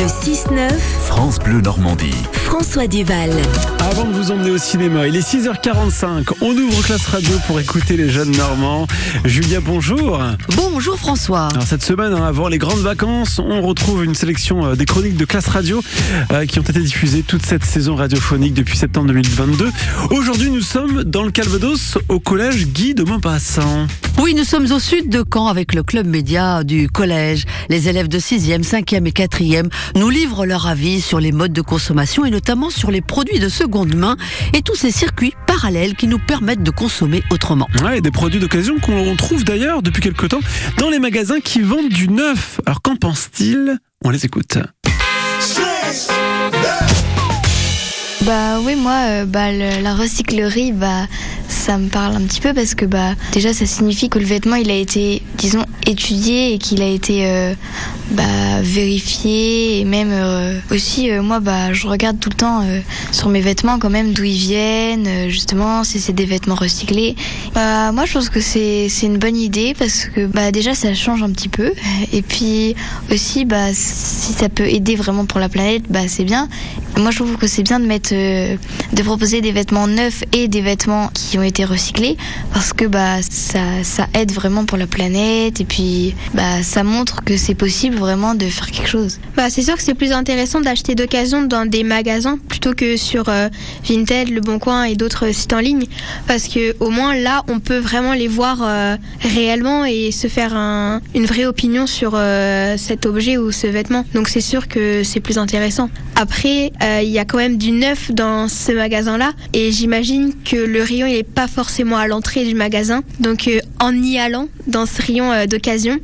Le 6-9, France Bleu Normandie. François Duval. Avant de vous emmener au cinéma, il est 6h45. On ouvre classe radio pour écouter les jeunes Normands. Julia, bonjour. Bonjour François. Alors cette semaine, hein, avant les grandes vacances, on retrouve une sélection euh, des chroniques de classe radio euh, qui ont été diffusées toute cette saison radiophonique depuis septembre 2022. Aujourd'hui, nous sommes dans le Calvados au collège Guy de Maupassant. Oui, nous sommes au sud de Caen avec le club média du collège. Les élèves de 6e, 5e et 4e nous livrent leur avis sur les modes de consommation et notamment sur les produits de seconde main et tous ces circuits parallèles qui nous permettent de consommer autrement. Ouais, des produits d'occasion qu'on trouve d'ailleurs depuis quelque temps dans les magasins qui vendent du neuf. Alors qu'en pense-t-il? On les écoute. Bah oui, moi, euh, bah, le- la recyclerie, bah, ça me parle un petit peu parce que bah, déjà, ça signifie que le vêtement, il a été, disons, étudié et qu'il a été euh, bah, vérifié. Et même euh, aussi, euh, moi, bah, je regarde tout le temps sur mes vêtements quand même d'où ils viennent, justement, si c'est des vêtements recyclés. Bah, moi, je pense que c'est une bonne idée parce que bah, déjà, ça change un petit peu. Et puis aussi, bah, si ça peut aider vraiment pour la planète, bah, c'est bien. Moi, je trouve que c'est bien de mettre, de proposer des vêtements neufs et des vêtements qui ont été recyclés parce que bah ça, ça aide vraiment pour la planète et puis bah ça montre que c'est possible vraiment de faire quelque chose. Bah, c'est sûr que c'est plus intéressant d'acheter d'occasion dans des magasins plutôt que sur euh, Vinted, Le Bon Coin et d'autres sites en ligne. Parce que au moins là, on peut vraiment les voir euh, réellement et se faire un- une vraie opinion sur euh, cet objet ou ce vêtement. Donc c'est sûr que c'est plus intéressant. Après, euh, il y a quand même du neuf dans ce magasin-là et j'imagine que le rayon il est pas forcément à l'entrée du magasin. Donc euh, en y allant dans ce rayon euh, d'occasion,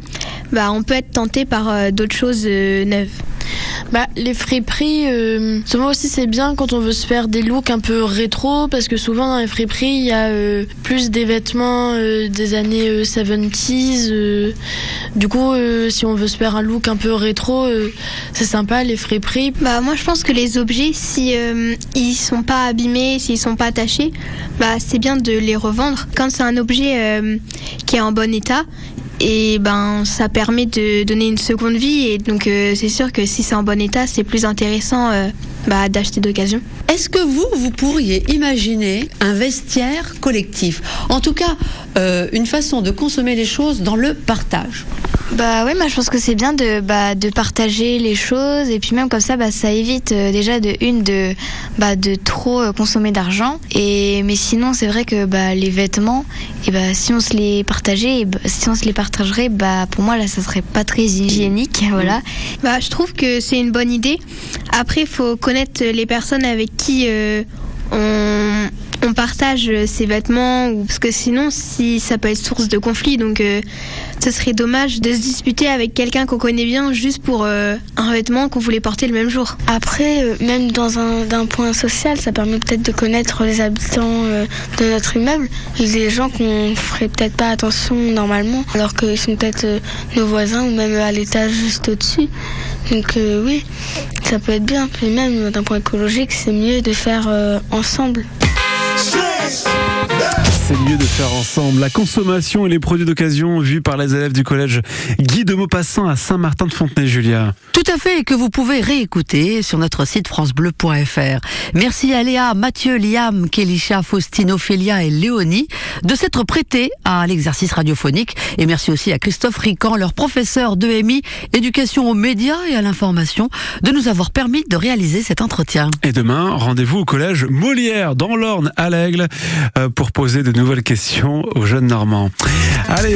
bah, on peut être tenté par euh, d'autres choses neuves. Bah, les friperies, euh, souvent aussi c'est bien quand on veut se faire des looks un peu rétro parce que souvent dans les friperies il y a euh, plus des vêtements euh, des années euh, 70s. euh, du coup, si on veut se faire un look un peu rétro, c'est sympa les friperies. Bah moi je pense que les objets si ils sont pas abîmés, s'ils sont pas attachés, bah c'est bien de les revendre. Quand c'est un objet qui est en bon état, et ben ça permet de donner une seconde vie. Et donc euh, c'est sûr que si c'est en bon état, c'est plus intéressant euh, bah, d'acheter d'occasion. Est-ce que vous, vous pourriez imaginer un vestiaire collectif? En tout cas, euh, une façon de consommer les choses dans le partage. Bah ouais, moi je pense que c'est bien de bah, de partager les choses et puis même comme ça bah ça évite euh, déjà de une de bah de trop euh, consommer d'argent et mais sinon c'est vrai que bah les vêtements et bah si on se les partageait et bah, si on se les partagerait bah pour moi là ça serait pas très hygiénique voilà. Bah je trouve que c'est une bonne idée. Après il faut connaître les personnes avec qui euh, on on partage ces vêtements ou parce que sinon si ça peut être source de conflit donc euh, ce serait dommage de se disputer avec quelqu'un qu'on connaît bien juste pour euh, un vêtement qu'on voulait porter le même jour. Après, euh, même dans un d'un point social, ça permet peut-être de connaître les habitants euh, de notre immeuble, des gens qu'on ferait peut-être pas attention normalement, alors qu'ils sont peut-être euh, nos voisins ou même à l'étage juste au-dessus. Donc euh, oui, ça peut être bien. Puis même d'un point écologique, c'est mieux de faire euh, ensemble. C'est mieux de faire ensemble. La consommation et les produits d'occasion vus par les élèves du collège Guy de Maupassant à Saint-Martin de Fontenay-Julia. Tout à fait, et que vous pouvez réécouter sur notre site francebleu.fr. Merci à Léa, Mathieu, Liam, Kélisha, Faustine, Ophélia et Léonie de s'être prêtés à l'exercice radiophonique. Et merci aussi à Christophe Rican, leur professeur de MI, éducation aux médias et à l'information, de nous avoir permis de réaliser cet entretien. Et demain, rendez-vous au collège Molière dans l'Orne à l'Aigle euh, pour poser de nouvelles questions aux jeunes Normands. Allez.